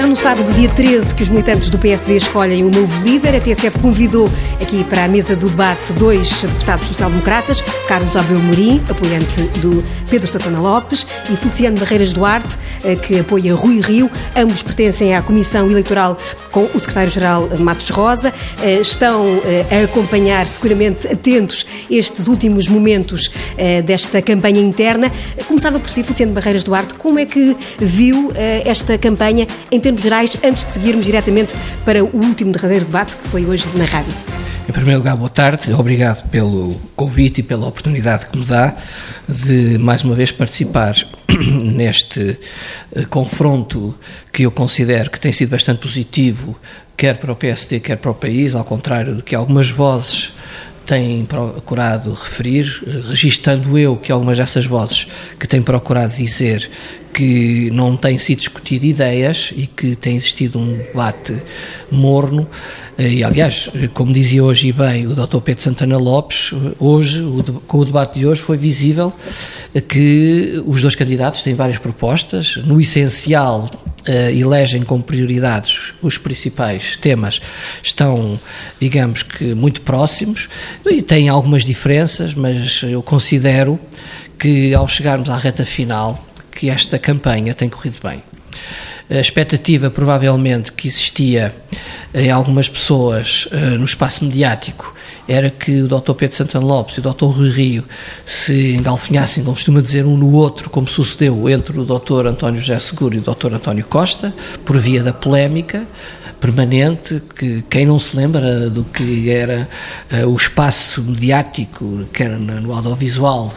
já no sábado, dia 13, que os militantes do PSD escolhem um novo líder. A TSF convidou aqui para a mesa do debate dois deputados social-democratas, Carlos Abreu Morim, apoiante do Pedro Santana Lopes, e Feliciano Barreiras Duarte, eh, que apoia Rui Rio. Ambos pertencem à Comissão Eleitoral com o secretário-geral Matos Rosa. Eh, estão eh, a acompanhar, seguramente atentos, estes últimos momentos desta campanha interna. Começava por si, Feliciano Barreiras Duarte, como é que viu esta campanha em termos gerais, antes de seguirmos diretamente para o último derradeiro debate que foi hoje na rádio? Em primeiro lugar, boa tarde, obrigado pelo convite e pela oportunidade que me dá de mais uma vez participar neste uh, confronto que eu considero que tem sido bastante positivo, quer para o PSD, quer para o país, ao contrário do que algumas vozes têm procurado referir, eh, registando eu que algumas dessas vozes que têm procurado dizer que não têm sido discutido ideias e que tem existido um debate morno. Eh, e, aliás, como dizia hoje bem o Dr. Pedro Santana Lopes, hoje, com o debate de hoje, foi visível que os dois candidatos têm várias propostas. No essencial, uh, elegem como prioridades os principais temas, estão, digamos que, muito próximos e têm algumas diferenças, mas eu considero que, ao chegarmos à reta final, que esta campanha tem corrido bem. A expectativa, provavelmente, que existia em algumas pessoas uh, no espaço mediático era que o Dr. Pedro Santana Lopes e o Dr. Rui Rio se engalfinhassem, como costuma dizer, um no outro, como sucedeu entre o Dr. António José Seguro e o Dr. António Costa, por via da polémica permanente, que quem não se lembra do que era uh, o espaço mediático, quer no audiovisual,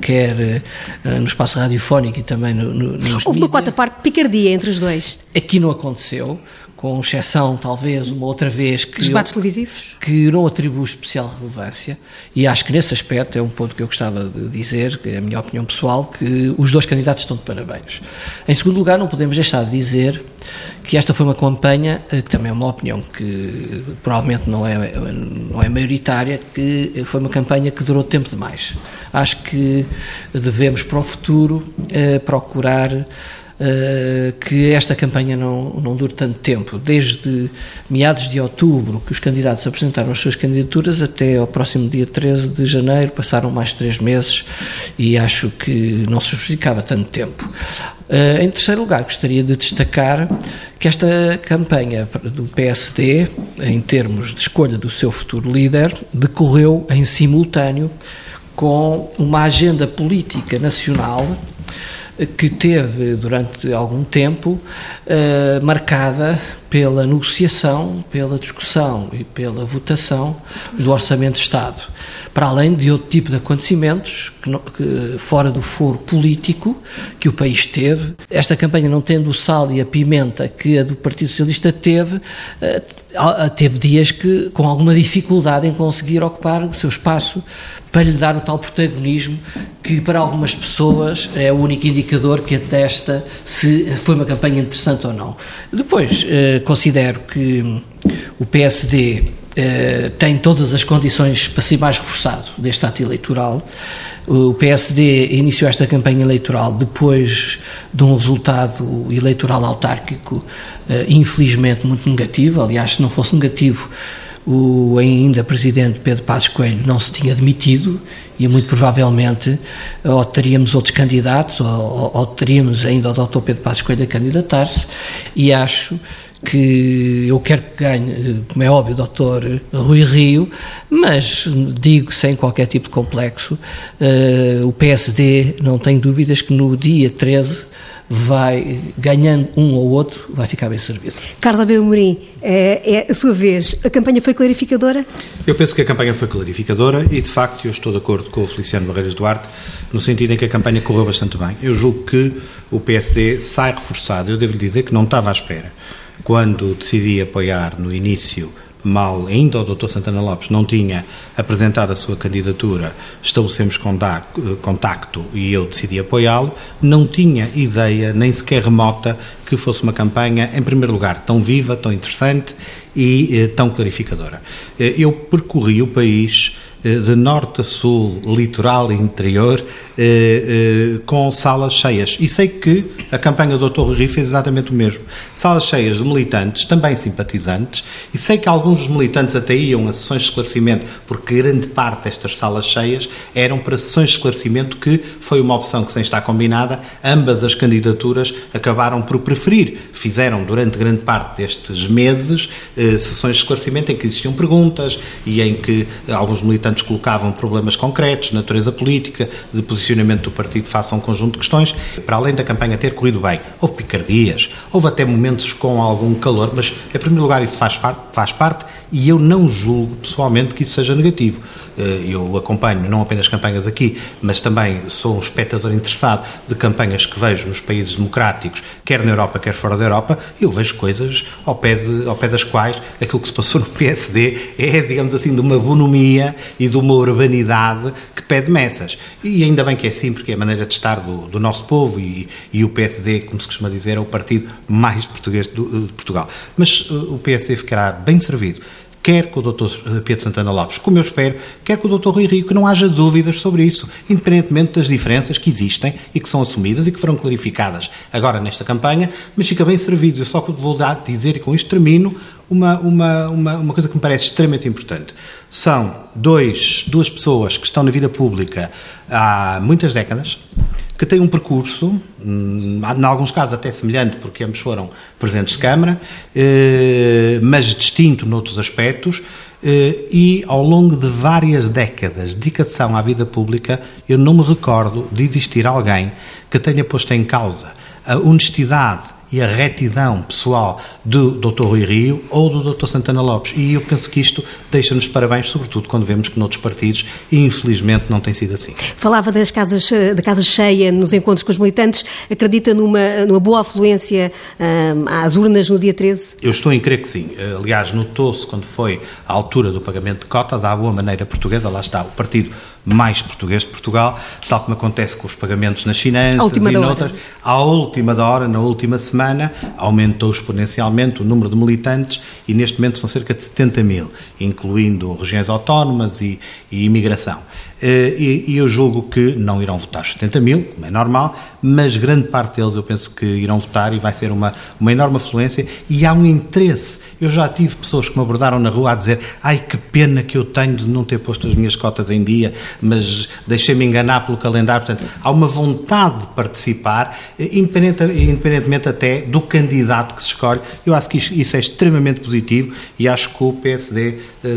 quer uh, no espaço radiofónico e também no, no, nos Houve uma quarta parte de picardia entre os dois. Aqui não aconteceu com exceção talvez uma outra vez que Os debates eu, televisivos? que não atribuo especial relevância e acho que nesse aspecto é um ponto que eu gostava de dizer que é a minha opinião pessoal que os dois candidatos estão de parabéns. Em segundo lugar não podemos deixar de dizer que esta foi uma campanha eh, que também é uma opinião que provavelmente não é não é maioritária que foi uma campanha que durou tempo demais. Acho que devemos para o futuro eh, procurar uh, que esta campanha não, não dure tanto tempo. Desde meados de outubro, que os candidatos apresentaram as suas candidaturas, até ao próximo dia 13 de janeiro, passaram mais três meses e acho que não se justificava tanto tempo. Uh, em terceiro lugar, gostaria de destacar que esta campanha do PSD, em termos de escolha do seu futuro líder, decorreu em simultâneo com uma agenda política nacional que teve durante algum tempo uh, marcada pela negociação, pela discussão e pela votação do Orçamento de Estado, para além de outro tipo de acontecimentos que, que, fora do foro político que o país teve. Esta campanha não tendo o sal e a pimenta que a do Partido Socialista teve, eh, teve dias que com alguma dificuldade em conseguir ocupar o seu espaço para lhe dar o tal protagonismo que para algumas pessoas é o único indicador que atesta se foi uma campanha interessante ou não. Depois, eh, considero que o PSD eh, tem todas as condições para ser mais reforçado deste ato eleitoral. O PSD iniciou esta campanha eleitoral depois de um resultado eleitoral autárquico, eh, infelizmente, muito negativo. Aliás, se não fosse negativo, o ainda presidente Pedro Passos Coelho não se tinha demitido e muito provavelmente ou teríamos outros candidatos ou, ou teríamos ainda o Dr. Pedro Passos Coelho a candidatar-se e acho que eu quero que ganhe, como é óbvio, o doutor Rui Rio, mas digo sem qualquer tipo de complexo, uh, o PSD não tem dúvidas que no dia 13 vai ganhando um ou outro, vai ficar bem servido. Carlos Abel Morim, é, é a sua vez, a campanha foi clarificadora? Eu penso que a campanha foi clarificadora e, de facto, eu estou de acordo com o Feliciano Barreiras Duarte, no sentido em que a campanha correu bastante bem. Eu julgo que o PSD sai reforçado. Eu devo lhe dizer que não estava à espera. Quando decidi apoiar no início mal ainda o Dr. Santana Lopes não tinha apresentado a sua candidatura, estabelecemos contacto e eu decidi apoiá-lo, não tinha ideia, nem sequer remota, que fosse uma campanha, em primeiro lugar, tão viva, tão interessante e eh, tão clarificadora. Eh, eu percorri o país de norte a sul, litoral e interior, com salas cheias. E sei que a campanha do Dr. Rui fez exatamente o mesmo. Salas cheias de militantes, também simpatizantes, e sei que alguns militantes até iam a sessões de esclarecimento, porque grande parte destas salas cheias eram para sessões de esclarecimento, que foi uma opção que sem estar combinada, ambas as candidaturas acabaram por preferir. Fizeram durante grande parte destes meses eh, sessões de esclarecimento em que existiam perguntas e em que alguns militantes colocavam problemas concretos, natureza política, de posicionamento do partido face a um conjunto de questões. Para além da campanha ter corrido bem, houve picardias, houve até momentos com algum calor, mas em primeiro lugar isso faz, faz parte e eu não julgo pessoalmente que isso seja negativo. Eh, eu acompanho não apenas campanhas aqui, mas também sou um espectador interessado de campanhas que vejo nos países democráticos, quer na Europa, quer fora da Europa, e eu vejo coisas ao pé, de, ao pé das quais aquilo que se passou no PSD é, digamos assim, de uma bonomia e de uma urbanidade que pede messas. E ainda bem que é assim, porque é a maneira de estar do, do nosso povo e, e, o PSD, como se costuma dizer, é o partido mais português de, de Portugal. Mas uh, o PSD ficará bem servido quer com o Dr. Pedro Santana Lopes, como eu espero, quer com o Dr. Rui Rio, que não haja dúvidas sobre isso, independentemente das diferenças que existem e que são assumidas e que foram clarificadas agora nesta campanha, mas fica bem servido. Eu só vou dar, dizer, e com isto termino, uma, uma, uma, uma coisa que me parece extremamente importante. São dois, duas pessoas que estão na vida pública há muitas décadas, que têm um percurso, hum, em alguns casos até semelhante, porque ambos foram presidentes de Câmara, eh, mas distinto noutros aspectos, eh, e ao longo de várias décadas de dedicação à vida pública, eu não me recordo de existir alguém que tenha posto em causa a honestidade e a retidão pessoal do Dr. Rui Rio ou do Dr. Santana Lopes. E eu penso que isto deixa-nos parabéns, sobretudo quando vemos que noutros partidos, infelizmente, não tem sido assim. Falava das casas, da casa cheia nos encontros com os militantes. Acredita numa, numa boa afluência hum, às urnas no dia 13? Eu estou em crer que sim. Aliás, notou-se quando foi à altura do pagamento de cotas, à boa maneira portuguesa, lá está, o partido mais português de Portugal, tal como acontece com os pagamentos nas finanças e noutras. À última da hora, na última semana, aumentou exponencialmente o número de militantes e neste momento são cerca de 70 mil, incluindo regiões autónomas e, e imigração. Eh, e eu julgo que não irão votar 70 mil, como é normal, mas grande parte deles eu penso que irão votar e vai ser uma, uma enorme afluência e há um interesse. Eu já tive pessoas que me abordaram na rua a dizer ai que pena que eu tenho de não ter posto as minhas cotas em dia, mas deixei-me enganar pelo calendário. Portanto, há uma vontade de participar, eh, independentemente até do candidato que se escolhe. Eu acho que isso é extremamente positivo e acho que o PSD eh,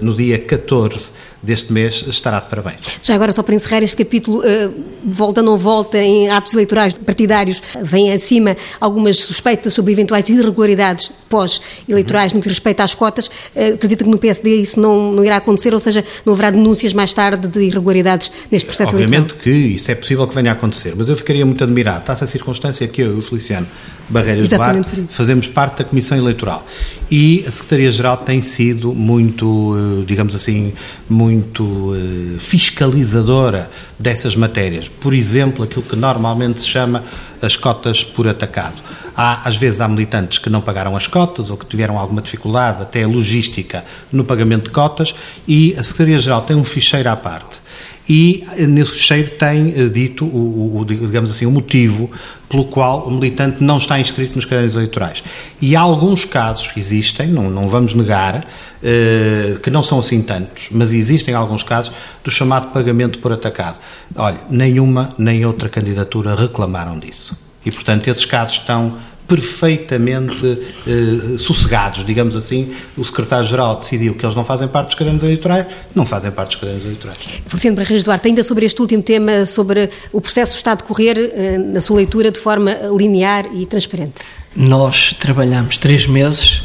no dia 14 deste mês estará de parabéns. Já agora, só para encerrar este capítulo, uh, volta ou não volta em atos eleitorais partidários, vem acima algumas suspeitas sobre eventuais irregularidades pós-eleitorais no que respeita às cotas. Uh, acredito que no PSD isso não, não irá acontecer, ou seja, não haverá denúncias mais tarde de irregularidades neste processo Obviamente eleitoral? Obviamente que isso é possível que venha a acontecer, mas eu ficaria muito admirado. Está-se a circunstância que eu e o Feliciano Barreiras Exatamente Duarte fazemos parte da Comissão Eleitoral e a Secretaria-Geral tem sido muito, eh, digamos assim, muito eh, fiscalizadora dessas matérias. Por exemplo, aquilo que normalmente se chama as cotas por atacado. Há, às vezes há militantes que não pagaram as cotas ou que tiveram alguma dificuldade, até logística, no pagamento de cotas e a Secretaria-Geral tem um ficheiro à parte e eh, nesse fecheiro tem uh, dito o, o, digamos assim, o motivo pelo qual o militante não está inscrito nos cadernos eleitorais. E há alguns casos que existem, não, não vamos negar, uh, que não são assim tantos, mas existem alguns casos do chamado pagamento por atacado. Olha, nenhuma nem outra candidatura reclamaram disso. E, portanto, esses casos estão perfeitamente eh, sossegados, digamos assim. O secretário-geral decidiu que eles não fazem parte dos cadernos eleitorais, não fazem parte dos cadernos eleitorais. Feliciano Barreiros Duarte, ainda sobre este último tema, sobre o processo que está a decorrer, eh, na sua leitura, de forma linear e transparente. Nós trabalhamos três meses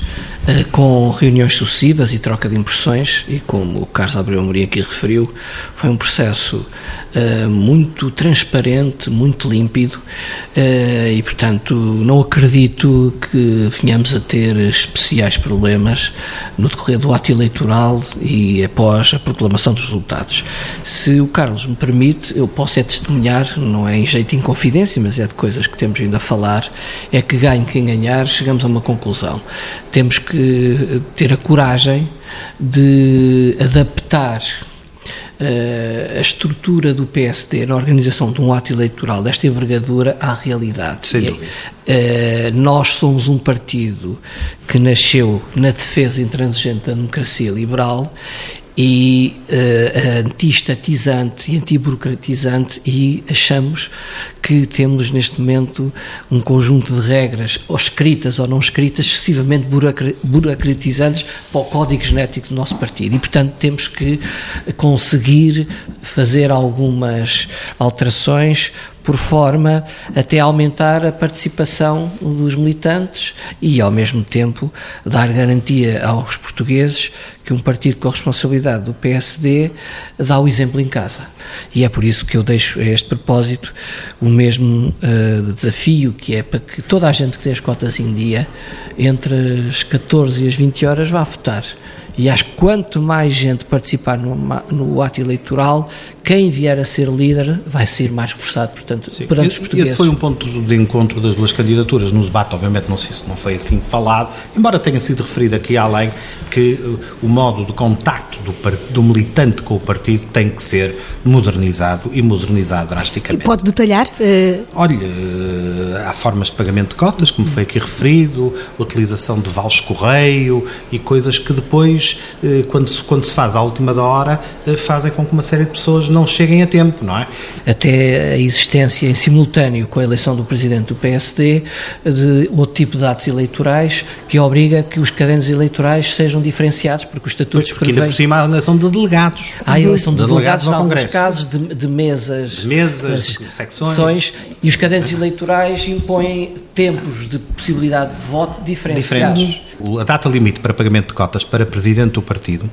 com reuniões sucessivas e troca de impressões e como o Carlos Abreu Amorim aqui referiu, foi um processo uh, muito transparente, muito límpido uh, e, portanto, não acredito que venhamos a ter especiais problemas no decorrer do ato eleitoral e após a proclamação dos resultados. Se o Carlos me permite, eu posso é testemunhar, não é em jeito de inconfidência, mas é de coisas que temos ainda a falar, é que ganhe quem ganhar, chegamos a uma conclusão. Temos que ter a coragem de adaptar uh, a estrutura do PSD na organização de um ato eleitoral desta envergadura à realidade. Sem dúvida. Uh, nós somos um partido que nasceu na defesa intransigente da democracia liberal e uh, anti-estatizante e anti-burocratizante e achamos que temos neste momento um conjunto de regras, ou escritas ou não escritas, excessivamente burocratizantes para o código genético do nosso partido. E, portanto, temos que conseguir fazer algumas alterações por forma até aumentar a participação dos militantes e, ao mesmo tempo, dar garantia aos portugueses que um partido com a responsabilidade do PSD dá o exemplo em casa. E é por isso que eu deixo a este propósito o mesmo uh, desafio, que é para que toda a gente que tem as cotas em dia, entre as 14 e as 20 horas, vá votar. E acho que quanto mais gente participar no, no, ato eleitoral, quem vier a ser líder vai ser mais reforçado, portanto, Sim. perante os portugueses. Esse foi um ponto de encontro das duas candidaturas. No debate, obviamente, não sei se não foi assim falado, embora tenha sido referido aqui além que uh, o modo de contacto do, do, militante com o partido tem que ser modernizado e modernizado drasticamente. E pode detalhar? Uh... Olha, uh, há formas de pagamento de cotas, como foi aqui referido, utilização de vales correio e coisas que depois, uh, quando, se, quando se faz à última da hora, fazem com que uma série de pessoas não cheguem a tempo, não é? Até a existência em simultâneo com a eleição do presidente do PSD de outro tipo de atos eleitorais que obriga que os cadernos eleitorais sejam diferenciados, porque os estatutos porque ainda por cima há a eleição de delegados. Há a eleição de, de delegados, delegados em alguns casos de, de mesas, de mesas, de secções. E os cadernos eleitorais impõem tempos de possibilidade de voto diferenciados. Diferentes. A data limite para pagamento de cotas para presidente do partido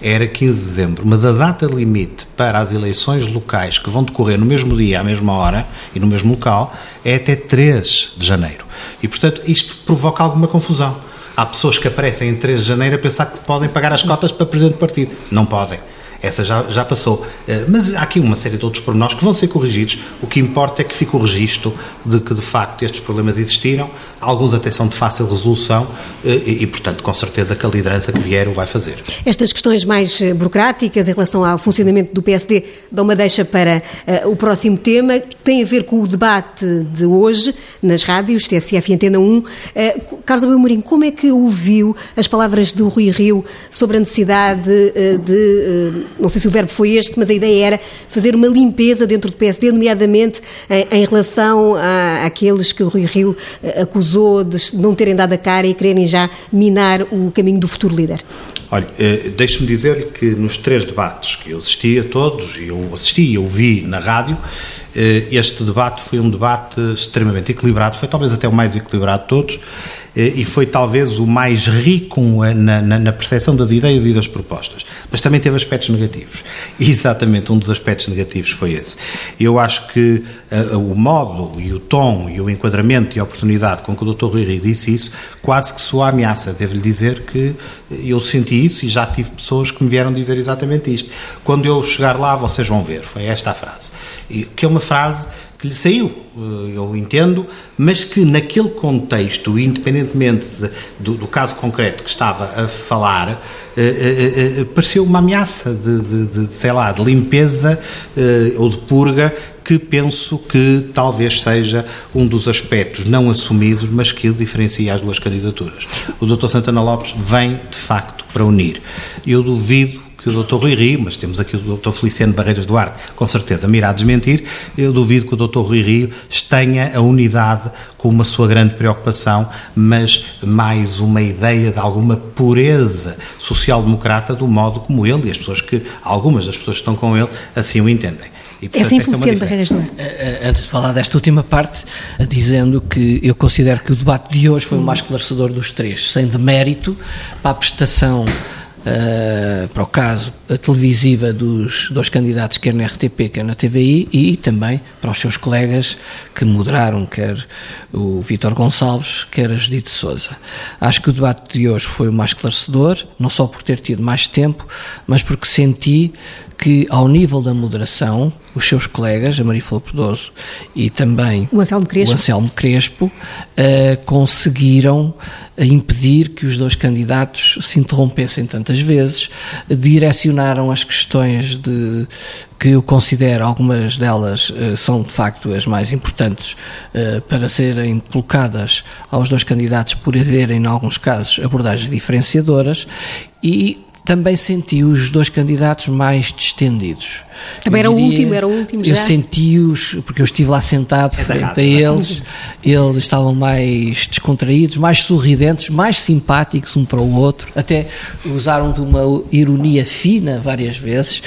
era 15 de dezembro, mas a data limite para as eleições locais que vão decorrer no mesmo dia, à mesma hora e no mesmo local é até 3 de janeiro. E, portanto, isto provoca alguma confusão. Há pessoas que aparecem em 3 de janeiro a pensar que podem pagar as cotas para presidente do partido. Não podem essa já, já passou. Eh, mas há aqui uma série de outros pormenores que vão ser corrigidos. O que importa é que fique o registro de que, de facto, estes problemas existiram, alguns até são de fácil resolução eh, e, e, portanto, com certeza que a liderança que vier o vai fazer. Estas questões mais eh, burocráticas em relação ao funcionamento do PSD dão uma deixa para uh, o próximo tema, tem a ver com o debate de hoje nas rádios, TSF e Antena 1. Uh, Carlos Abel Mourinho, como é que ouviu as palavras do Rui Rio sobre a necessidade uh, de não sei se o verbo foi este, mas a ideia era fazer uma limpeza dentro do PSD, nomeadamente em, em relação a, àqueles que o Rui Rio eh, acusou de não terem dado a cara e quererem já minar o caminho do futuro líder. Olha, eh, deixe-me dizer-lhe que nos três debates que eu assisti a todos, e eu assisti e ouvi na rádio, eh, este debate foi um debate extremamente equilibrado, foi talvez até o mais equilibrado de todos, eh, e foi talvez o mais rico na, na, na, percepção das ideias e das propostas. Mas também teve aspectos negativos. E exatamente um dos aspectos negativos foi esse. Eu acho que uh, o modo e o tom e o enquadramento e a oportunidade com que o Dr. Rui disse isso quase que soa ameaça. Devo-lhe dizer que eu senti isso e já tive pessoas que me vieram dizer exatamente isto. Quando eu chegar lá, vocês vão ver. Foi esta a frase. E, que é uma frase que lhe saiu, eh, eu entendo, mas que naquele contexto, independentemente de, do, do, caso concreto que estava a falar, eh, eh, eh, pareceu uma ameaça de, de, de, sei lá, de limpeza eh, ou de purga que penso que talvez seja um dos aspectos não assumidos, mas que diferencia as duas candidaturas. O Dr. Santana Lopes vem, de facto, para unir. Eu duvido que o Dr. Rui Rio, mas temos aqui o Dr. Feliciano Barreiras Duarte, com certeza me irá desmentir, eu duvido que o Dr. Rui Rio tenha a unidade como uma sua grande preocupação, mas mais uma ideia de alguma pureza social-democrata do modo como ele e as pessoas que, algumas das pessoas que estão com ele, assim o entendem. E, portanto, é assim Feliciano é Barreiras Duarte. Eh, eh, antes de falar desta última parte, dizendo que eu considero que o debate de hoje foi o mais esclarecedor dos três, sem demérito para a prestação Uh, para o caso televisiva dos dois candidatos, quer na RTP, quer na TVI, e também para os seus colegas que moderaram, quer o Vítor Gonçalves, quer a Judite Souza. Acho que o debate de hoje foi o mais esclarecedor, não só por ter tido mais tempo, mas porque senti que, ao nível da moderação, os seus colegas, a Maria Flor Pedoso e também o Anselmo Crespo, o Anselmo Crespo uh, conseguiram impedir que os dois candidatos se interrompessem tantas vezes, direcionaram as questões de que eu considero algumas delas uh, são de facto as mais importantes uh, para serem colocadas aos dois candidatos por haverem, em alguns casos, abordagens diferenciadoras e também senti os dois candidatos mais distendidos. Também era o último, era o último já. Eu senti-os, porque eu estive lá sentado é frente a eles, eles estavam mais descontraídos, mais sorridentes, mais simpáticos um para o outro, até usaram de uma ironia fina várias vezes.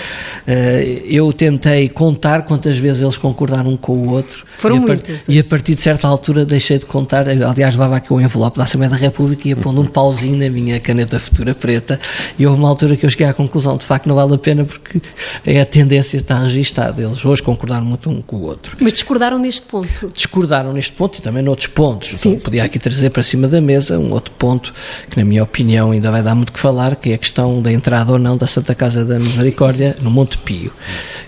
Eh, eu tentei contar quantas vezes eles concordaram um com o outro. Foram e muitas. E a partir de certa altura deixei de contar, aliás, levava aqui o envelope da Assembleia da República e ia pondo um pauzinho na minha caneta futura preta e houve uma altura que eu cheguei à conclusão, de facto não vale a pena porque é a tendência está registada. Eles hoje concordaram muito um com o outro. Mas discordaram neste ponto? Discordaram neste ponto e também noutros pontos. Sim. Então, podia aqui trazer para cima da mesa um outro ponto que, na minha opinião, ainda vai dar muito que falar, que é a questão da entrada ou não da Santa Casa da Misericórdia no Monte Pio.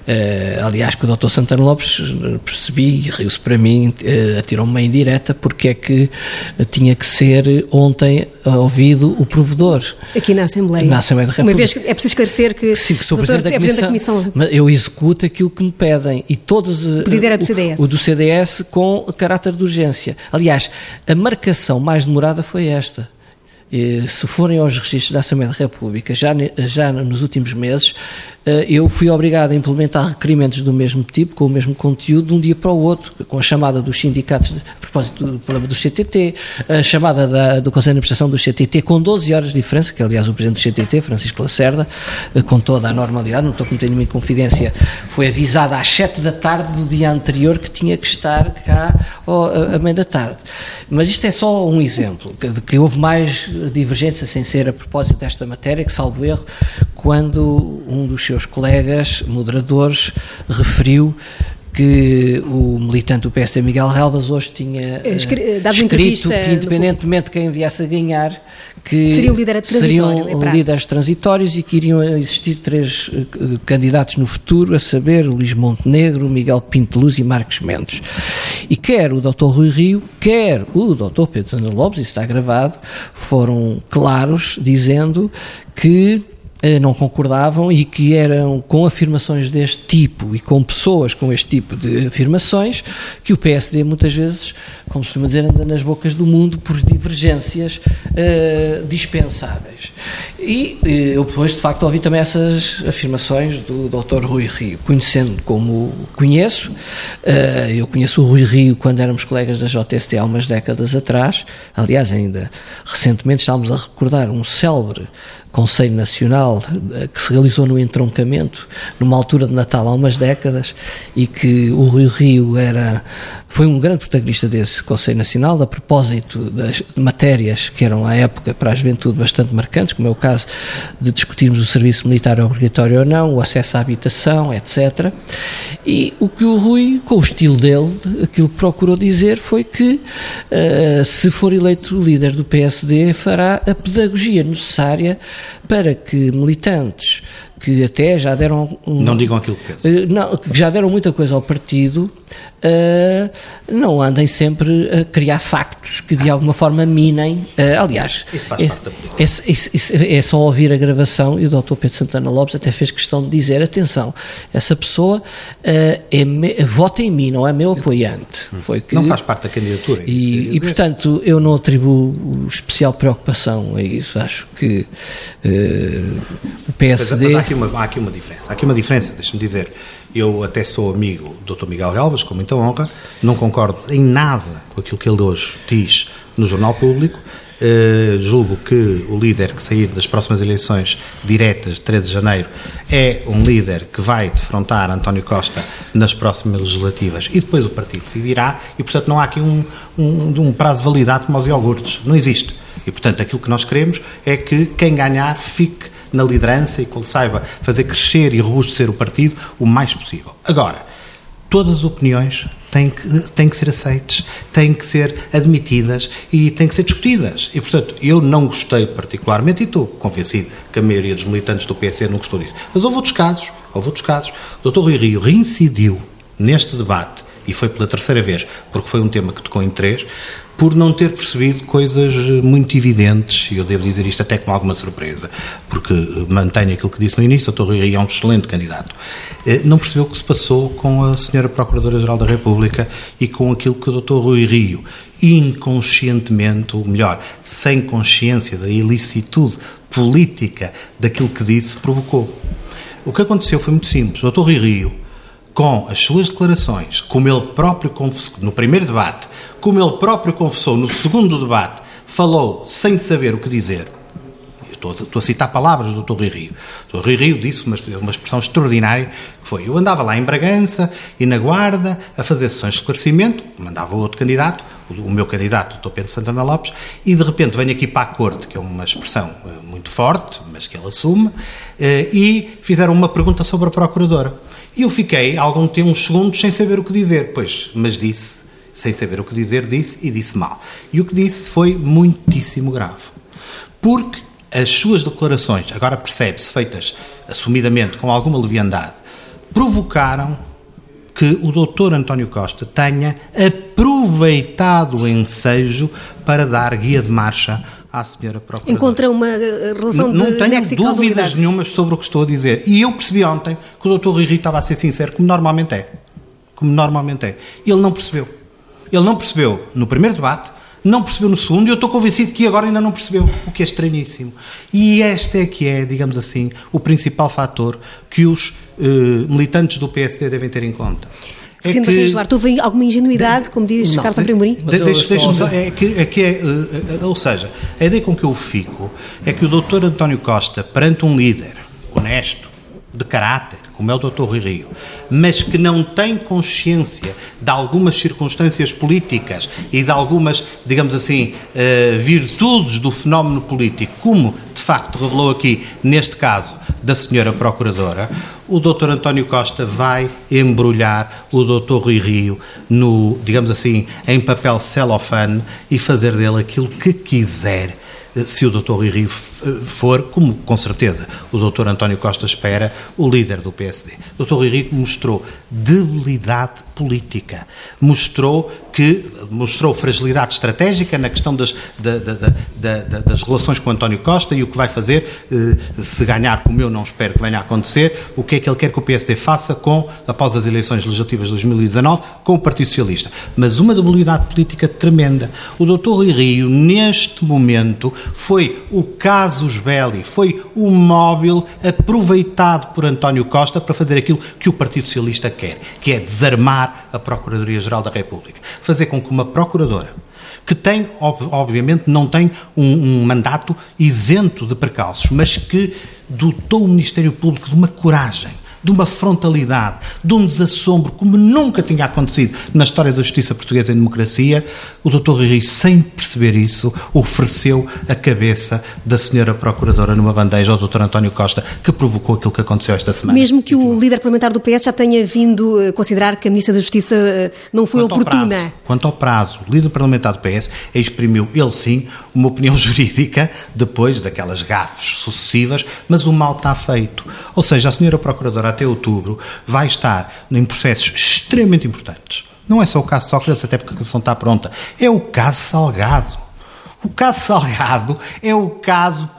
Uh, aliás, que o Dr. Santana Lopes eh, percebi e riu-se para mim, uh, atirou-me uma indireta porque é que tinha que ser ontem ouvido o provedor. Aqui na Assembleia. Na Assembleia da República. Uma vez que é preciso esclarecer que, Sim, que sou Presidente, da, Comissão, da Comissão. Mas eu executo aquilo que me pedem e todos. O pedido era do CDS. O, o do CDS com caráter de urgência. Aliás, a marcação mais demorada foi esta se forem aos registros da Assembleia da República, já, já nos últimos meses, eh, eu fui obrigado a implementar requerimentos do mesmo tipo, com o mesmo conteúdo, de um dia para o outro, com a chamada dos sindicatos, a propósito do problema do CTT, a chamada da, do Conselho de Administração do CTT, com 12 horas de diferença, que aliás o Presidente do CTT, Francisco Lacerda, eh, com toda a normalidade, não estou cometendo nenhuma confidência, foi avisado às 7 da tarde do dia anterior que tinha que estar cá à meia da tarde. Mas isto é só um exemplo, de que houve mais divergência sem ser a propósito desta matéria, que salvo erro, quando um dos seus colegas moderadores referiu que o militante do PSD Miguel Relvas hoje tinha uh, escrito que independentemente de quem viesse a ganhar que Seria o líder seriam líderes transitórios e que iriam existir três uh, candidatos no futuro, a saber Luís Montenegro, Miguel Pinto Luz e Marcos Mendes. E quer o Dr. Rui Rio, quer o Dr. Pedro Sandra Lopes, isso está gravado, foram claros dizendo que eh, não concordavam e que eram com afirmações deste tipo e com pessoas com este tipo de afirmações que o PSD muitas vezes, como se costuma dizer, anda nas bocas do mundo por divergências uh, dispensáveis. E uh, eu depois, de facto, ouvi também essas afirmações do Dr. Rui Rio, conhecendo como conheço. Uh, eu conheço o Rui Rio quando éramos colegas da JST há umas décadas atrás. Aliás, ainda recentemente estávamos a recordar um célebre Conselho Nacional eh, que se realizou no entroncamento, numa altura de Natal há umas décadas, e que o Rio Rio era, foi um grande protagonista desse Conselho Nacional, a propósito das matérias que eram à época para a juventude bastante marcantes, como é o caso de discutirmos o serviço militar obrigatório ou não, o acesso à habitação, etc. E o que o Rui, com o estilo dele, aquilo que procurou dizer foi que, uh, se for eleito líder do PSD, fará a pedagogia necessária para que militantes que até já deram. Um, não digam aquilo que pensam. Eh, não, que já deram muita coisa ao partido, uh, não andem sempre a criar factos que de alguma forma minem. Uh, aliás, isso faz é, parte da política. É, é, é, só ouvir a gravação e o Dr. Pedro Santana Lopes até fez questão de dizer: atenção, essa pessoa uh, é me, vota em mim, não é meu apoiante. Hum. Foi que, não faz parte da candidatura. É e, e, portanto, eu não atribuo especial preocupação a isso. Acho que o PSD. Mas, mas há, aqui uma, há aqui uma diferença. Há aqui uma diferença, deixa-me dizer. Eu até sou amigo do Dr. Miguel Galvas, com muita honra, não concordo em nada com aquilo que ele hoje diz no Jornal Público. Uh, julgo que o líder que sair das próximas eleições diretas de 13 de janeiro é um líder que vai defrontar António Costa nas próximas legislativas e depois o partido decidirá e, portanto, não há aqui um, um, um prazo de validade como aos iogurtes. Não existe. E, portanto, aquilo que nós queremos é que quem ganhar fique na liderança e que ele saiba fazer crescer e robustecer o partido o mais possível. Agora, todas as opiniões têm que, têm que ser aceites, têm que ser admitidas e têm que ser discutidas. E, portanto, eu não gostei particularmente, e estou convencido que a maioria dos militantes do PSD não gostou disso. Mas houve outros casos, houve outros casos. O Dr. Rui Rio reincidiu neste debate, e foi pela terceira vez, porque foi um tema que tocou em três, por não ter percebido coisas muito evidentes, e eu devo dizer isto até com alguma surpresa, porque mantenho aquilo que disse no início, o Dr. Rui Rio é um excelente candidato. Eh, não percebeu o que se passou com a Sra. Procuradora-Geral da República e com aquilo que o Dr. Rui Rio, inconscientemente, ou melhor, sem consciência da ilicitude política daquilo que disse, provocou. O que aconteceu foi muito simples. O Dr. Rui Rio, com as suas declarações, como ele próprio confessou no primeiro debate, como ele próprio confessou no segundo debate, falou sem saber o que dizer. Estou, a citar palavras do Dr. Rui Rio. O Dr. Rui Rio disse uma, uma expressão extraordinária, que foi, eu andava lá em Bragança e na Guarda a fazer sessões de esclarecimento, mandava outro candidato, o, o meu candidato, o Dr. Pedro Santana Lopes, e de repente venho aqui para a corte, que é uma expressão eh, muito forte, mas que ele assume, eh, e fizeram uma pergunta sobre a Procuradora. E eu fiquei algum tempo, uns segundos, sem saber o que dizer. Pois, mas disse, sem saber o que dizer, disse e disse mal. E o que disse foi muitíssimo grave. Porque as suas declarações, agora percebe-se, feitas assumidamente com alguma leviandade, provocaram que o doutor António Costa tenha aproveitado o ensejo para dar guia de marcha à senhora Procuradora. Encontra uma eh, relação não, de Não tenho dúvidas nenhumas sobre o que estou a dizer. E eu percebi ontem que o doutor Rui Rio estava a ser sincero, como normalmente é. Como normalmente é. E ele não percebeu. Ele não percebeu no primeiro debate, não percebeu no segundo, e eu estou convencido que agora ainda não percebeu, o que é estranhíssimo. E este é que é, digamos assim, o principal fator que os eh, militantes do PSD devem ter em conta. É Sim, que, Duarte, houve alguma ingenuidade, de, como diz não, Carlos Amorim? De, deixa, deixa só, é que, é que é, uh, ou seja, a ideia com que eu fico é que o doutor António Costa, perante um líder honesto, de caráter, como é o Dr. Rui Rio, mas que não tem consciência de algumas circunstâncias políticas e de algumas, digamos assim, uh, virtudes do fenómeno político, como de facto revelou aqui, neste caso, da senhora Procuradora, o Dr. António Costa vai embrulhar o Dr. Rui Rio no, digamos assim, em papel celofane e fazer dele aquilo que quiser se o Dr. Rui Rio for, como com certeza o Dr. António Costa espera, o líder do PSD. O Dr. Rui Rio mostrou debilidade política, mostrou que mostrou fragilidade estratégica na questão das, da, da, da, das relações com António Costa e o que vai fazer eh, se ganhar, como eu não espero que venha a acontecer, o que é que ele quer que o PSD faça com, após as eleições legislativas de 2019, com o Partido Socialista. Mas uma debilidade política tremenda. O Dr. Rui Rio, neste momento, foi o casus belli, foi o móvel aproveitado por António Costa para fazer aquilo que o Partido Socialista quer, que é desarmar a Procuradoria-Geral da República. Fazer com que uma procuradora que tem, obviamente, não tem um, um, mandato isento de precalços, mas que dotou o Ministério Público de uma coragem, de uma frontalidade, de um desassombro, como nunca tinha acontecido na história da justiça portuguesa em democracia, o Dr. Rui, sem perceber isso, ofereceu a cabeça da senhora Procuradora numa bandeja ao Dr. António Costa, que provocou aquilo que aconteceu esta semana. Mesmo que o líder parlamentar do PS já tenha vindo a considerar que a Ministra da Justiça eh, não foi quanto oportuna. Ao prazo, quanto ao prazo, o líder parlamentar do PS exprimiu, ele sim, uma opinião jurídica depois daquelas gafes sucessivas, mas o mal está feito. Ou seja, a senhora Procuradora até outubro, vai estar em processos extremamente importantes. Não é só o caso Sócrates, até porque a questão está pronta. É o caso Salgado. O caso Salgado é o caso,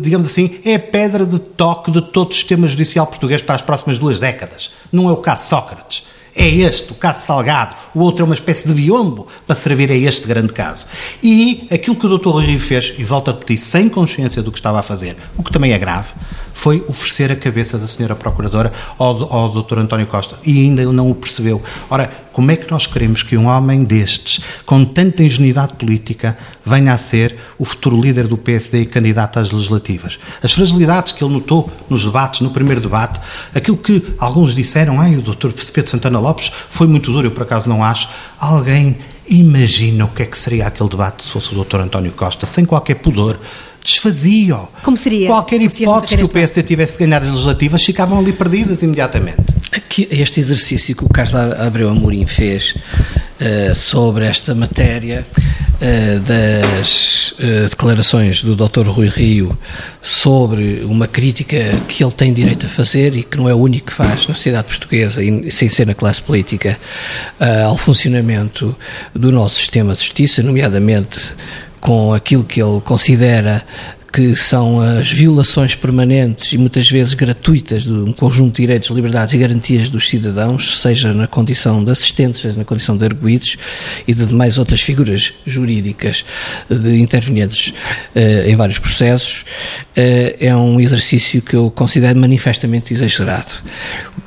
digamos assim, é a pedra de toque de todo o sistema judicial português para as próximas duas décadas. Não é o caso Sócrates. É este, o caso Salgado. O outro é uma espécie de biombo para servir a este grande caso. E aquilo que o Dr. Rui fez, e volto a repetir, sem consciência do que estava a fazer, o que também é grave, foi oferecer a cabeça da senhora Procuradora ao, ao Dr. António Costa. E ainda não o percebeu. Ora, como é que nós queremos que um homem destes, com tanta ingenuidade política, venha a ser o futuro líder do PSD e candidato às legislativas? As fragilidades que ele notou nos debates, no primeiro debate, aquilo que alguns disseram, ai, o Dr. Pedro Santana Lopes foi muito duro, eu por acaso não acho. Alguém imagina o que é que seria aquele debate se fosse o Dr. António Costa, sem qualquer pudor, desfazia-o. Como seria? Qualquer hipótese que o PSD tivesse de ganhar as legislativas ficavam ali perdidas imediatamente. Aqui, este exercício que o Carlos Abreu Amorim fez uh, sobre esta matéria uh, das uh, declarações do Dr. Rui Rio sobre uma crítica que ele tem direito a fazer e que não é o único que faz na sociedade portuguesa e sem ser na classe política ao funcionamento do nosso sistema de justiça, nomeadamente com aquilo que ele considera que são as violações permanentes e muitas vezes gratuitas de um conjunto de direitos, liberdades e garantias dos cidadãos, seja na condição de assistentes, seja na condição de arguídos e de demais outras figuras jurídicas de intervenientes eh, em vários processos, eh, é um exercício que eu considero manifestamente exagerado,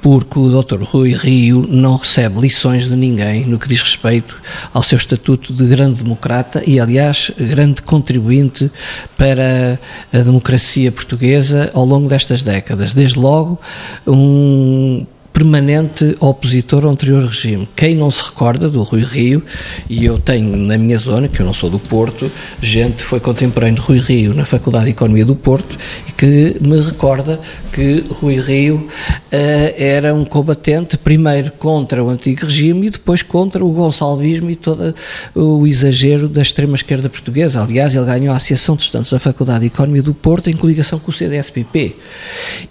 porque o Dr. Rui Rio não recebe lições de ninguém no que diz respeito ao seu estatuto de grande democrata e, aliás, grande contribuinte para a democracia portuguesa ao longo destas décadas. Desde logo, um permanente opositor ao anterior regime. Quem não se recorda do Rui Rio, e eu tenho na minha zona, que eu não sou do Porto, gente que foi contemporâneo de Rui Rio na Faculdade de Economia do Porto e que me recorda que Rui Rio uh, era um combatente primeiro contra o antigo regime e depois contra o gonçalvismo e todo o exagero da extrema-esquerda portuguesa. Aliás, ele ganhou a Associação de Estudantes da Faculdade de Economia do Porto em coligação com o CDSPP.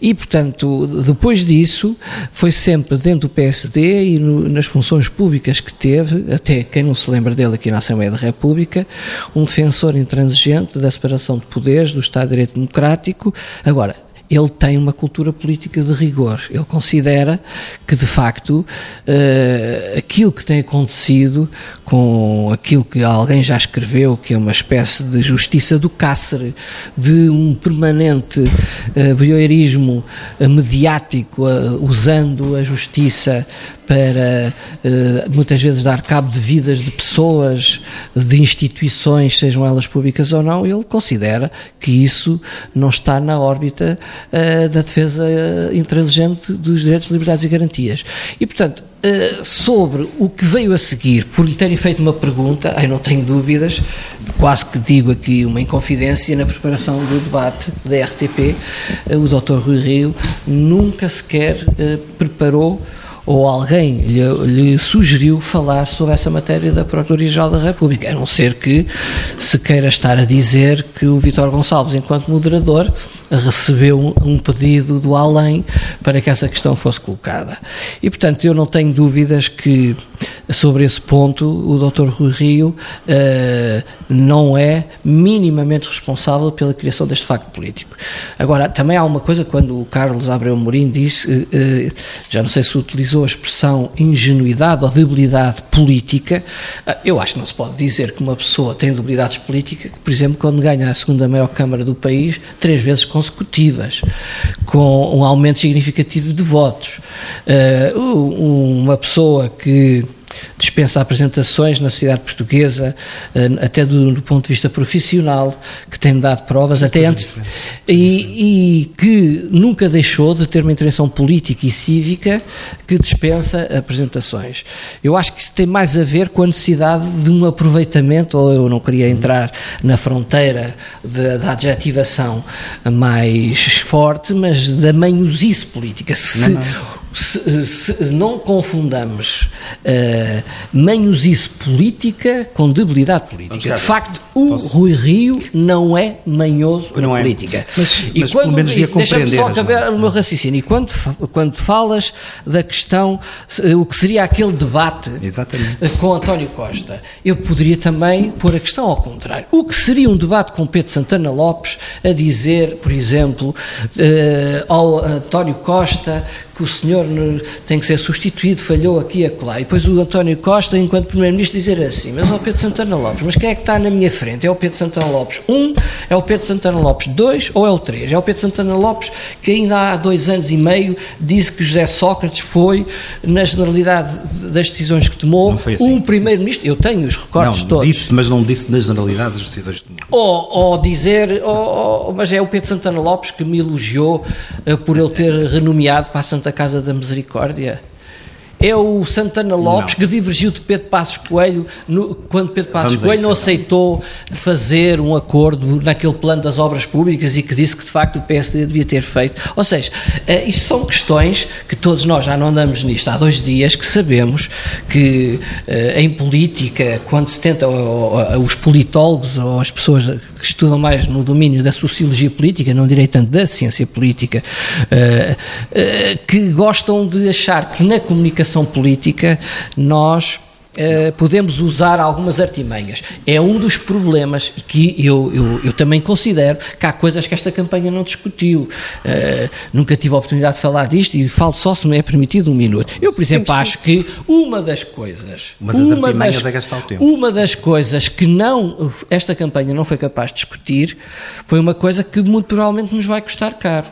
E, portanto, depois disso, foi sempre dentro do PSD e no, nas funções públicas que teve, até quem não se lembra dele aqui na Assembleia da República, um defensor intransigente da separação de poderes, do Estado de Direito Democrático. Agora, ele tem uma cultura política de rigor. Ele considera que, de facto, uh, aquilo que tem acontecido com aquilo que alguém já escreveu, que é uma espécie de justiça do cáceres, de um permanente uh, voyeurismo uh, mediático, uh, usando a justiça para muitas vezes dar cabo de vidas de pessoas, de instituições, sejam elas públicas ou não, ele considera que isso não está na órbita uh, da defesa uh, intransigente dos direitos, liberdades e garantias. E, portanto, sobre o que veio a seguir, por lhe terem feito uma pergunta, eu não tenho dúvidas, quase que digo aqui uma inconfidência, na preparação do debate da RTP, o Dr. Rui Rio nunca sequer preparou ou alguém lhe, lhe, sugeriu falar sobre essa matéria da Procuradoria-Geral da República, a não ser que se queira estar a dizer que o Vítor Gonçalves, enquanto moderador, recebeu um pedido do além para que essa questão fosse colocada. E, portanto, eu não tenho dúvidas que sobre esse ponto o Dr. Rui Rio uh, não é minimamente responsável pela criação deste facto político. Agora, também há uma coisa, quando o Carlos Abreu Morim disse, uh, uh, já não sei se utilizou a expressão ingenuidade ou debilidade política, eu acho que não se pode dizer que uma pessoa tem debilidades políticas, por exemplo, quando ganha a segunda maior Câmara do país, três vezes com consecutivas, com um aumento significativo de votos. Uh, uma pessoa que dispensa apresentações na sociedade portuguesa, eh, até do, do, ponto de vista profissional, que tem dado provas, até antes, e, e, que nunca deixou de ter uma intervenção política e cívica que dispensa apresentações. Eu acho que isso tem mais a ver com a necessidade de um aproveitamento, ou eu não queria entrar na fronteira de, da adjetivação mais forte, mas da manhosice política. Se, não, não se, se, não confundamos uh, manhosice política com debilidade política. De facto, o Posso? Rui Rio não é manhoso não na é. política. Mas, e mas quando, pelo menos devia Deixa-me só acabar o meu raciocínio. E quando, quando falas da questão, o que seria aquele debate Exatamente. com António Costa, eu poderia também pôr a questão ao contrário. O que seria um debate com Pedro Santana Lopes a dizer, por exemplo, ao António Costa que o senhor tem que ser substituído, falhou aqui e acolá. E depois o António Costa, enquanto Primeiro-Ministro, dizer assim: Mas é o Pedro Santana Lopes, mas quem é que está na minha frente? É o Pedro Santana Lopes 1, um, é o Pedro Santana Lopes 2 ou é o 3? É o Pedro Santana Lopes que ainda há dois anos e meio disse que José Sócrates foi, na generalidade das decisões que tomou, assim. um Primeiro-Ministro. Eu tenho os recortes não, todos. Disse, mas não disse na generalidade das decisões que tomou. Ou, ou dizer, ou, ou, mas é o Pedro Santana Lopes que me elogiou uh, por ele ter renomeado para a Santa Casa da Misericórdia. É o Santana Lopes não. que divergiu de Pedro Passos Coelho no, quando Pedro Passos Vamos Coelho não aceitou fazer um acordo naquele plano das obras públicas e que disse que de facto o PSD devia ter feito. Ou seja, uh, isto são questões que todos nós já não andamos nisto há dois dias, que sabemos que uh, em política, quando se tenta, ou, ou, os politólogos ou as pessoas que estudam mais no domínio da sociologia política, não direi tanto da ciência política, uh, que gostam de achar que na comunicação política nós Uh, podemos usar algumas artimanhas. É um dos problemas que eu, eu, eu, também considero que há coisas que esta campanha não discutiu. Uh, nunca tive a oportunidade de falar disto e falo só se me é permitido um minuto. Eu, por exemplo, acho que uma das coisas. Uma das uma artimanhas das, é gastar o tempo. Uma das coisas que não, esta campanha não foi capaz de discutir foi uma coisa que muito provavelmente nos vai custar caro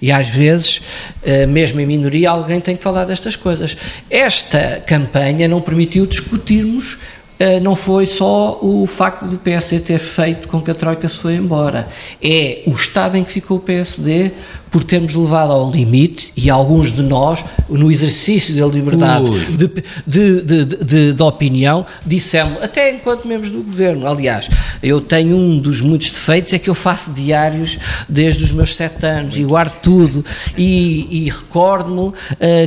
e às vezes, eh, mesmo em minoria, alguém tem que falar destas coisas. Esta campanha não permitiu discutirmos eh, não foi só o facto do PSD ter feito com que a Troika se foi embora. É o estado em que ficou o PSD por termos levado ao limite, e alguns de nós, no exercício da liberdade de, de, de, de, opinião, dissemos, até enquanto membros do governo. Aliás, eu tenho um dos muitos defeitos, é que eu faço diários desde os meus sete anos e guardo tudo. E, e recordo-me uh,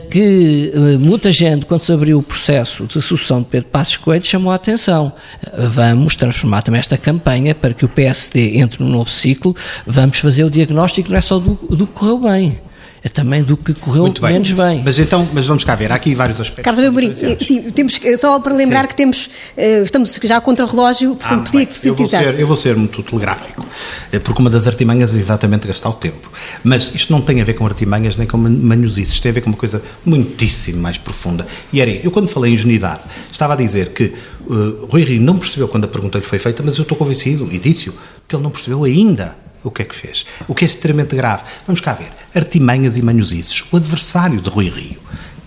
que uh, muita gente, quando se abriu o processo de sucessão de Pedro Passos Coelho, chamou a atenção. Uh, vamos transformar também esta campanha para que o PSD entre num novo ciclo, vamos fazer o diagnóstico não é só do, do correu bem é também do que correu bem. menos bem. Mas então, mas vamos cá ver, há aqui vários aspectos. Carlos Amorim, sim, temos, só para lembrar sim. que temos, eh, estamos já contra o relógio, portanto ah, pedia que se eu vou, ser, eu vou ser muito telegráfico, eh, porque uma das artimanhas é exatamente gastar o tempo. Mas isto não tem a ver com artimanhas nem com manhosices, tem a ver com uma coisa muitíssimo mais profunda. E era, eu quando falei em ingenuidade, estava a dizer que uh, Rui Rio não percebeu quando a pergunta lhe foi feita, mas eu estou convencido, e disse-o, que ele não percebeu ainda o que é que fez? O que é extremamente grave? Vamos cá ver. Artimanhas e manhosices. O adversário de Rui Rio,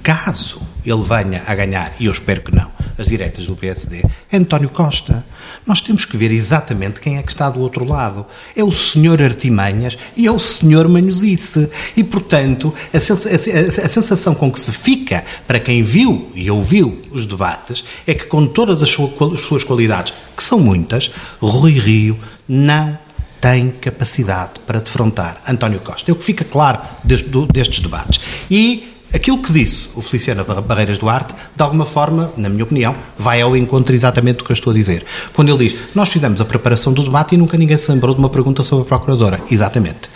caso ele venha a ganhar, e eu espero que não, as diretas do PSD, é António Costa. Nós temos que ver exatamente quem é que está do outro lado. É o senhor Artimanhas e é o senhor Manhosice. E, portanto, a, sensação com que se fica para quem viu e ouviu os debates é que, com todas as suas qualidades, que são muitas, Rui Rio não tem capacidade para defrontar António Costa. É o que fica claro destes debates. E aquilo que disse o Feliciano Barreiras Duarte, de alguma forma, na minha opinião, vai ao encontro exatamente do que eu estou a dizer. Quando ele diz, nós fizemos a preparação do debate e nunca ninguém se lembrou de uma pergunta sobre a Procuradora. Exatamente.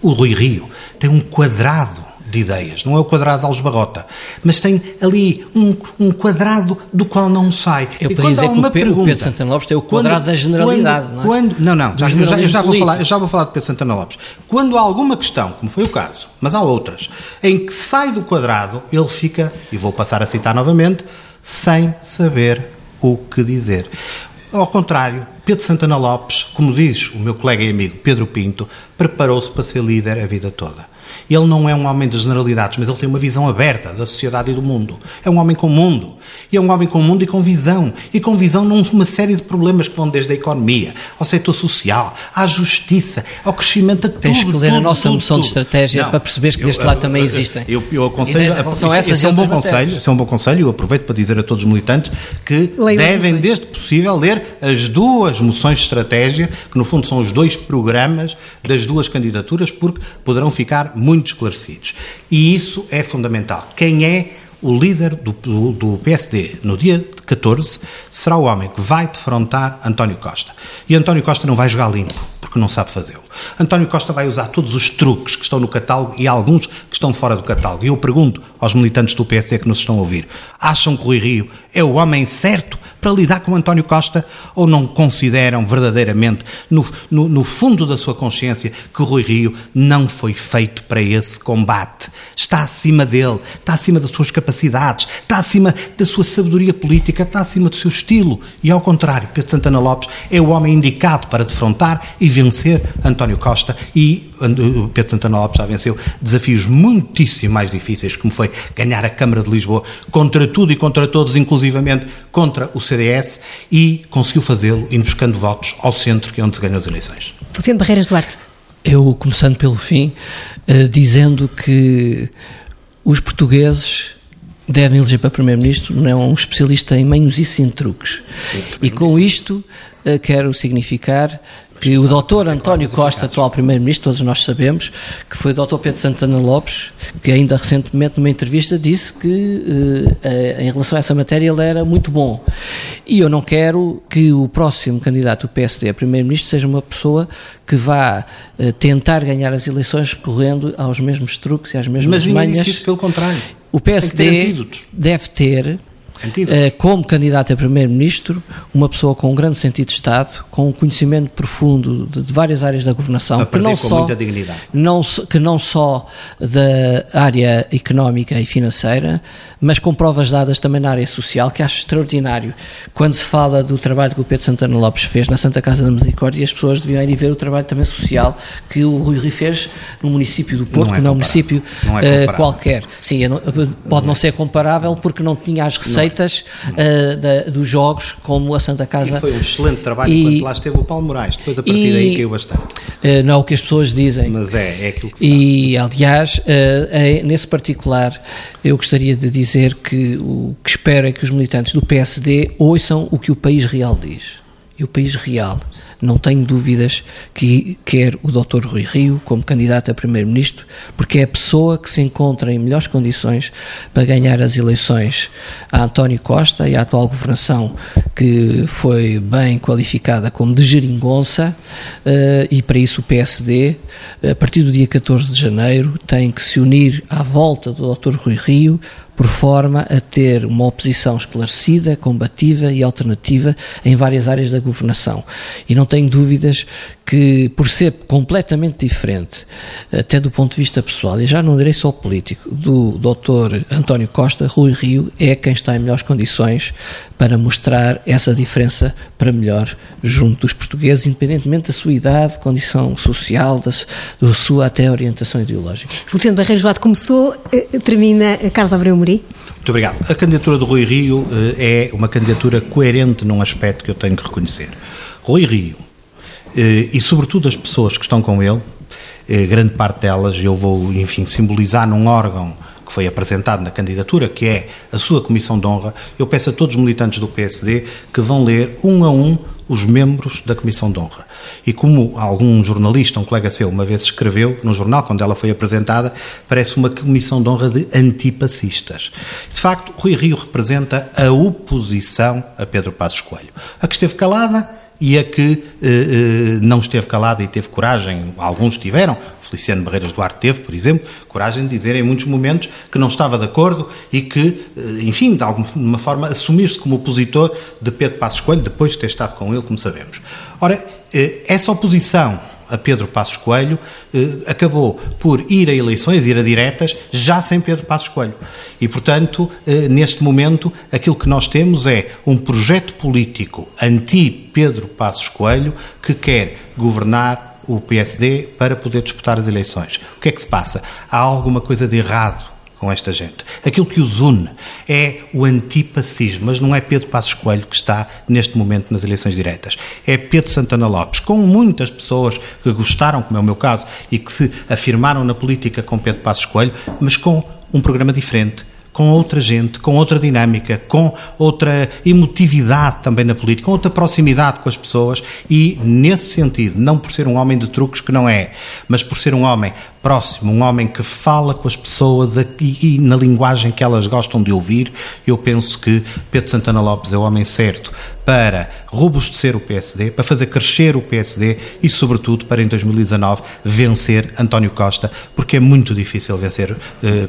O Rui Rio tem um quadrado de ideias, não é o quadrado de Algebarrota, mas tem ali um, um quadrado do qual não sai. Eu e podia dizer que o, pergunta, o Pedro Santana Lopes tem o quadrado quando, da generalidade, quando, não é? Quando, não, não, já, eu, já, eu, já vou falar, eu já vou falar de Pedro Santana Lopes. Quando há alguma questão, como foi o caso, mas há outras, em que sai do quadrado, ele fica, e vou passar a citar novamente, sem saber o que dizer. Ao contrário, Pedro Santana Lopes, como diz o meu colega e amigo Pedro Pinto, preparou-se para ser líder a vida toda. Ele não é um homem de generalidades, mas ele tem uma visão aberta da sociedade e do mundo. É um homem com mundo. E é um homem com mundo e com visão. E com visão numa série de problemas que vão desde a economia, ao setor social, à justiça, ao crescimento, a tudo. Tens que ler a nossa tudo, moção tudo. de estratégia não, para perceberes que deste eu, lado também existem. Eu, eu aconselho, são essas esse é um bom conselho, esse é um bom conselho, eu aproveito para dizer a todos os militantes que Leio devem, desde possível, ler as duas moções de estratégia, que no fundo são os dois programas das duas candidaturas, porque poderão ficar muito esclarecidos. E isso é fundamental. Quem é o líder do, do, do, PSD no dia 14 será o homem que vai defrontar António Costa. E António Costa não vai jogar limpo, porque não sabe fazê-lo. António Costa vai usar todos os truques que estão no catálogo e alguns que estão fora do catálogo. E eu pergunto aos militantes do PSD que nos estão a ouvir: acham que o Rui Rio é o homem certo para lidar com António Costa ou não consideram verdadeiramente, no, no, no fundo da sua consciência, que o Rui Rio não foi feito para esse combate? Está acima dele, está acima das suas capacidades, está acima da sua sabedoria política, está acima do seu estilo. E ao contrário, Pedro Santana Lopes é o homem indicado para defrontar e vencer António Costa e Pedro Santana Lopes já venceu desafios muitíssimo mais difíceis, como foi ganhar a Câmara de Lisboa contra tudo e contra todos, inclusivamente contra o CDS, e conseguiu fazê-lo indo buscando votos ao centro, que é onde se ganham as eleições. Luciano Barreiras Duarte. Eu, começando pelo fim, uh, dizendo que os portugueses devem eleger para Primeiro-Ministro não é um especialista em manhos e em truques. E com isto eh, quero significar que o doutor António Costa, atual Primeiro-Ministro, todos nós sabemos, que foi o doutor Pedro Santana Lopes, que ainda recentemente numa entrevista disse que eh, em relação a essa matéria ele era muito bom. E eu não quero que o próximo candidato do PSD a Primeiro-Ministro seja uma pessoa que vá eh, tentar ganhar as eleições recorrendo aos mesmos truques e às mesmas Mas manhas. Mas pelo contrário. O PSD deve ter como candidato a primeiro-ministro, uma pessoa com um grande sentido de Estado, com um conhecimento profundo de, de várias áreas da governação, que não, só, não, que não só da área económica e financeira, mas com provas dadas também na área social, que acho extraordinário. Quando se fala do trabalho que o Pedro Santana Lopes fez na Santa Casa da Misericórdia, as pessoas deviam ir ver o trabalho também social que o Rui Rui fez no município do Porto, não é que não é um município não é uh, qualquer. Sim, pode não ser comparável porque não tinha as receitas uh, da, dos jogos, como a Santa Casa. E foi um excelente trabalho e, quando lá esteve o Paulo Moraes. Depois a partir e, daí caiu bastante. Uh, não é o que as pessoas dizem. Mas é, é aquilo que se E, aliás, uh, é, nesse particular, eu gostaria de dizer que o que espero é que os militantes do PSD ouçam o que o país real diz. E o país real não tenho dúvidas que quer o Dr. Rui Rio como candidato a Primeiro-Ministro, porque é a pessoa que se encontra em melhores condições para ganhar as eleições a António Costa e a atual governação, que foi bem qualificada como de geringonça, eh, e para isso o PSD, a partir do dia 14 de janeiro, tem que se unir à volta do Dr. Rui Rio, por forma a ter uma oposição esclarecida, combativa e alternativa em várias áreas da governação. E não tenho dúvidas que, por ser completamente diferente, até do ponto de vista pessoal, e já não direi só político, do Dr. António Costa, Rui Rio é quem está em melhores condições para mostrar essa diferença para melhor junto dos portugueses, independentemente da sua idade, condição social, da, da sua até orientação ideológica. Feliciano Barreiros Duarte começou, eh, termina eh, Carlos Abreu Muri. Muito obrigado. A candidatura do Rui Rio eh, é uma candidatura coerente num aspecto que eu tenho que reconhecer. Rui Rio e, sobretudo, as pessoas que estão com ele, grande parte delas, eu vou, enfim, simbolizar num órgão que foi apresentado na candidatura, que é a sua Comissão de Honra, eu peço a todos os militantes do PSD que vão ler um a um os membros da Comissão de Honra. E como algum jornalista, um colega seu, uma vez escreveu no jornal, quando ela foi apresentada, parece uma Comissão de Honra de antipacistas. De facto, Rui Rio representa a oposição a Pedro Passos Coelho. A que esteve calada e a que eh, eh, não esteve calada e teve coragem, alguns tiveram, Feliciano Barreiras Duarte teve, por exemplo, coragem de dizer em muitos momentos que não estava de acordo e que, eh, enfim, de alguma forma, assumir-se como opositor de Pedro Passos Coelho, depois de ter estado com ele, como sabemos. Ora, eh, essa oposição a Pedro Passos Coelho, eh, acabou por ir a eleições, ir a diretas, já sem Pedro Passos Coelho. E, portanto, neste momento, aquilo que nós temos é um projeto político anti-Pedro Passos Coelho que quer governar o PSD para poder disputar as eleições. O que é que se passa? Há alguma coisa de errado com esta gente. Aquilo que os une é o antipacismo, mas não é Pedro Passos Coelho que está neste momento nas eleições diretas. É Pedro Santana Lopes, com muitas pessoas que gostaram, como é o meu caso, e que se afirmaram na política com Pedro Passos Coelho, mas com um programa diferente, com outra gente, com outra dinâmica, com outra emotividade também na política, com outra proximidade com as pessoas. E, nesse sentido, não por ser um homem de truques que não é, mas por ser um homem próximo, um homem que fala com as pessoas aqui, na linguagem que elas gostam de ouvir, eu penso que Pedro Santana Lopes é o homem certo para robustecer o PSD, para fazer crescer o PSD e, sobretudo, para em 2019 vencer António Costa, porque é muito difícil vencer uh,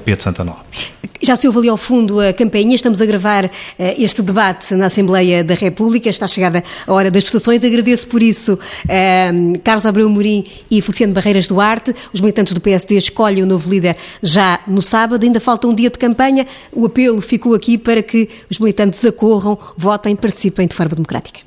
Pedro Santana Lopes. Já se ouve ali ao fundo a campainha, estamos a gravar uh, este debate na Assembleia da República, está chegada a hora das votações. Agradeço por isso uh, Carlos Abreu Morim e Feliciano Barreiras Duarte. Os militantes do PSD escolhem o novo líder já no sábado, ainda falta um dia de campanha. O apelo ficou aqui para que os militantes acorram, votem, participem de forma democrática.